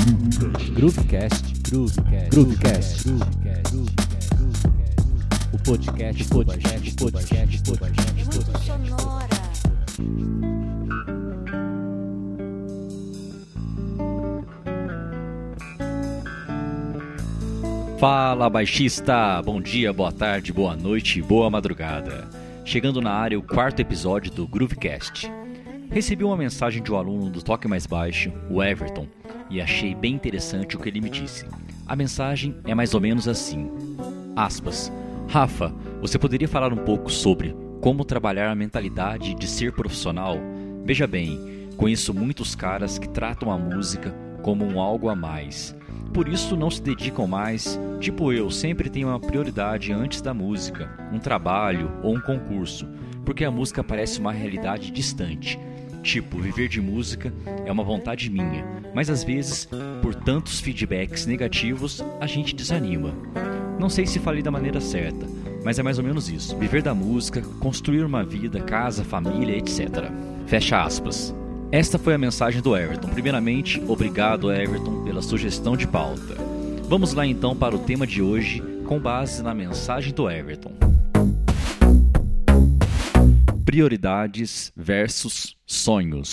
Groovecast, Groovecast, Groovecast, Groovecast, o podcast, podcast, podcast, podcast, Sonora. Fala baixista, bom dia, boa tarde, boa noite, boa madrugada. Chegando na área o quarto episódio do Groovecast. Recebi uma mensagem de um aluno do Toque Mais Baixo, o Everton, e achei bem interessante o que ele me disse. A mensagem é mais ou menos assim: aspas. Rafa, você poderia falar um pouco sobre como trabalhar a mentalidade de ser profissional? Veja bem, conheço muitos caras que tratam a música como um algo a mais. Por isso não se dedicam mais, tipo eu, sempre tenho uma prioridade antes da música, um trabalho ou um concurso, porque a música parece uma realidade distante. Tipo, viver de música é uma vontade minha, mas às vezes, por tantos feedbacks negativos, a gente desanima. Não sei se falei da maneira certa, mas é mais ou menos isso: viver da música, construir uma vida, casa, família, etc. Fecha aspas. Esta foi a mensagem do Everton. Primeiramente, obrigado Everton pela sugestão de pauta. Vamos lá então para o tema de hoje, com base na mensagem do Everton. Prioridades versus sonhos.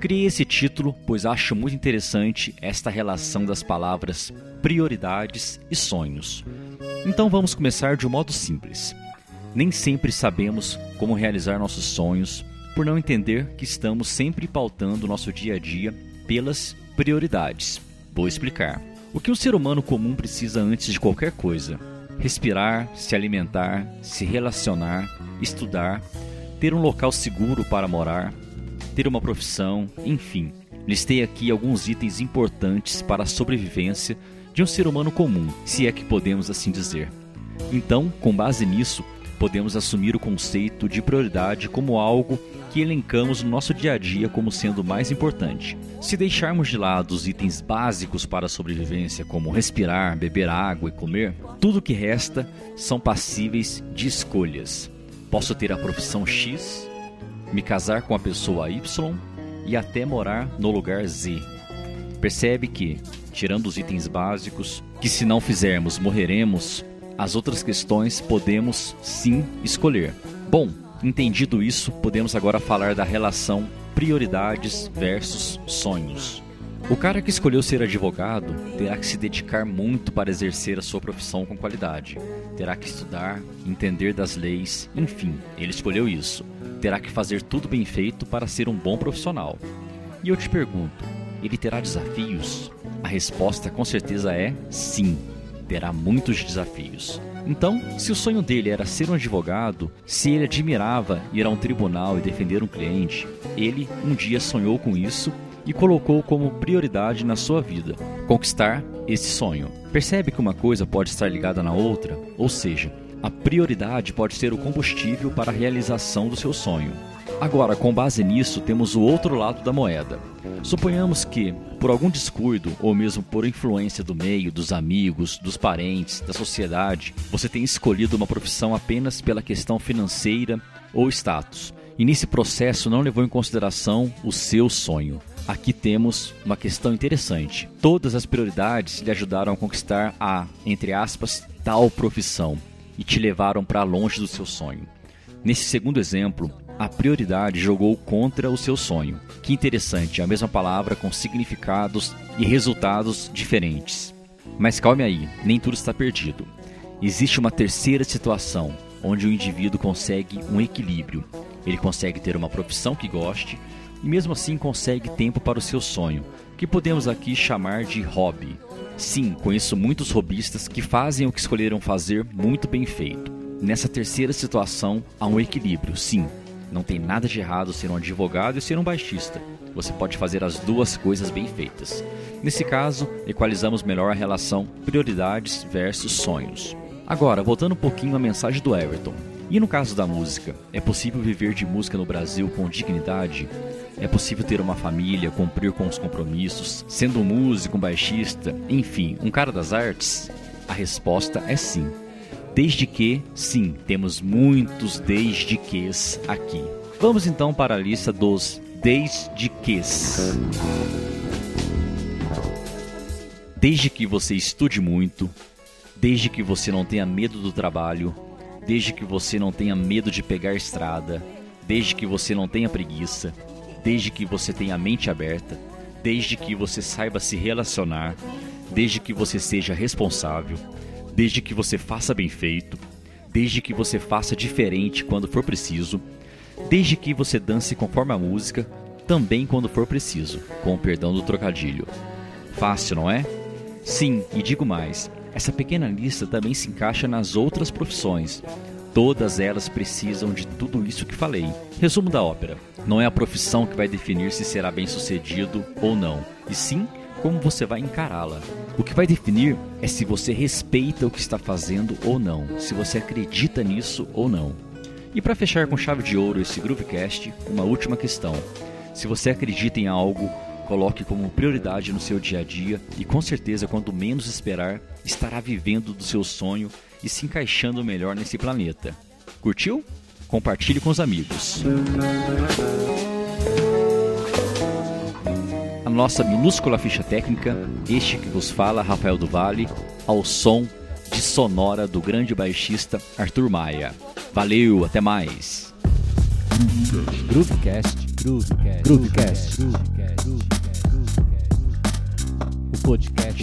Criei esse título pois acho muito interessante esta relação das palavras prioridades e sonhos. Então vamos começar de um modo simples. Nem sempre sabemos como realizar nossos sonhos por não entender que estamos sempre pautando nosso dia a dia pelas prioridades. Vou explicar. O que um ser humano comum precisa antes de qualquer coisa? Respirar, se alimentar, se relacionar, estudar, ter um local seguro para morar, ter uma profissão, enfim. Listei aqui alguns itens importantes para a sobrevivência de um ser humano comum, se é que podemos assim dizer. Então, com base nisso, podemos assumir o conceito de prioridade como algo que elencamos no nosso dia a dia como sendo mais importante. Se deixarmos de lado os itens básicos para a sobrevivência, como respirar, beber água e comer, tudo que resta são passíveis de escolhas. Posso ter a profissão X, me casar com a pessoa Y e até morar no lugar Z. Percebe que, tirando os itens básicos, que se não fizermos morreremos, as outras questões podemos sim escolher. Bom, entendido isso, podemos agora falar da relação prioridades versus sonhos. O cara que escolheu ser advogado terá que se dedicar muito para exercer a sua profissão com qualidade. Terá que estudar, entender das leis, enfim, ele escolheu isso. Terá que fazer tudo bem feito para ser um bom profissional. E eu te pergunto, ele terá desafios? A resposta com certeza é sim terá muitos desafios. Então, se o sonho dele era ser um advogado, se ele admirava ir a um tribunal e defender um cliente, ele um dia sonhou com isso e colocou como prioridade na sua vida conquistar esse sonho. Percebe que uma coisa pode estar ligada na outra? Ou seja, a prioridade pode ser o combustível para a realização do seu sonho. Agora, com base nisso, temos o outro lado da moeda. Suponhamos que, por algum descuido ou mesmo por influência do meio, dos amigos, dos parentes, da sociedade, você tenha escolhido uma profissão apenas pela questão financeira ou status. E nesse processo não levou em consideração o seu sonho. Aqui temos uma questão interessante. Todas as prioridades lhe ajudaram a conquistar a, entre aspas, tal profissão e te levaram para longe do seu sonho. Nesse segundo exemplo, a prioridade jogou contra o seu sonho. Que interessante, a mesma palavra com significados e resultados diferentes. Mas calme aí, nem tudo está perdido. Existe uma terceira situação, onde o indivíduo consegue um equilíbrio. Ele consegue ter uma profissão que goste e mesmo assim consegue tempo para o seu sonho, que podemos aqui chamar de hobby. Sim, conheço muitos robistas que fazem o que escolheram fazer muito bem feito. Nessa terceira situação há um equilíbrio, sim, não tem nada de errado ser um advogado e ser um baixista. Você pode fazer as duas coisas bem feitas. Nesse caso, equalizamos melhor a relação prioridades versus sonhos. Agora, voltando um pouquinho à mensagem do Everton. E no caso da música, é possível viver de música no Brasil com dignidade? É possível ter uma família, cumprir com os compromissos, sendo um músico, um baixista, enfim, um cara das artes? A resposta é sim. Desde que, sim, temos muitos desde ques aqui. Vamos então para a lista dos desde que. Desde que você estude muito, desde que você não tenha medo do trabalho, desde que você não tenha medo de pegar estrada, desde que você não tenha preguiça, desde que você tenha a mente aberta, desde que você saiba se relacionar, desde que você seja responsável, desde que você faça bem feito, desde que você faça diferente quando for preciso, desde que você dance conforme a música, também quando for preciso, com o perdão do trocadilho. Fácil, não é? Sim, e digo mais: essa pequena lista também se encaixa nas outras profissões. Todas elas precisam de tudo isso que falei. Resumo da ópera: não é a profissão que vai definir se será bem sucedido ou não, e sim como você vai encará-la. O que vai definir é se você respeita o que está fazendo ou não, se você acredita nisso ou não. E para fechar com chave de ouro esse Groovecast, uma última questão. Se você acredita em algo, coloque como prioridade no seu dia a dia e com certeza, quando menos esperar, estará vivendo do seu sonho e se encaixando melhor nesse planeta. Curtiu? Compartilhe com os amigos. Nossa minúscula ficha técnica, este que vos fala, Rafael do Vale, ao som de sonora do grande baixista Arthur Maia. Valeu, até mais. Groovecast, Groovecast, Groovecast, podcast.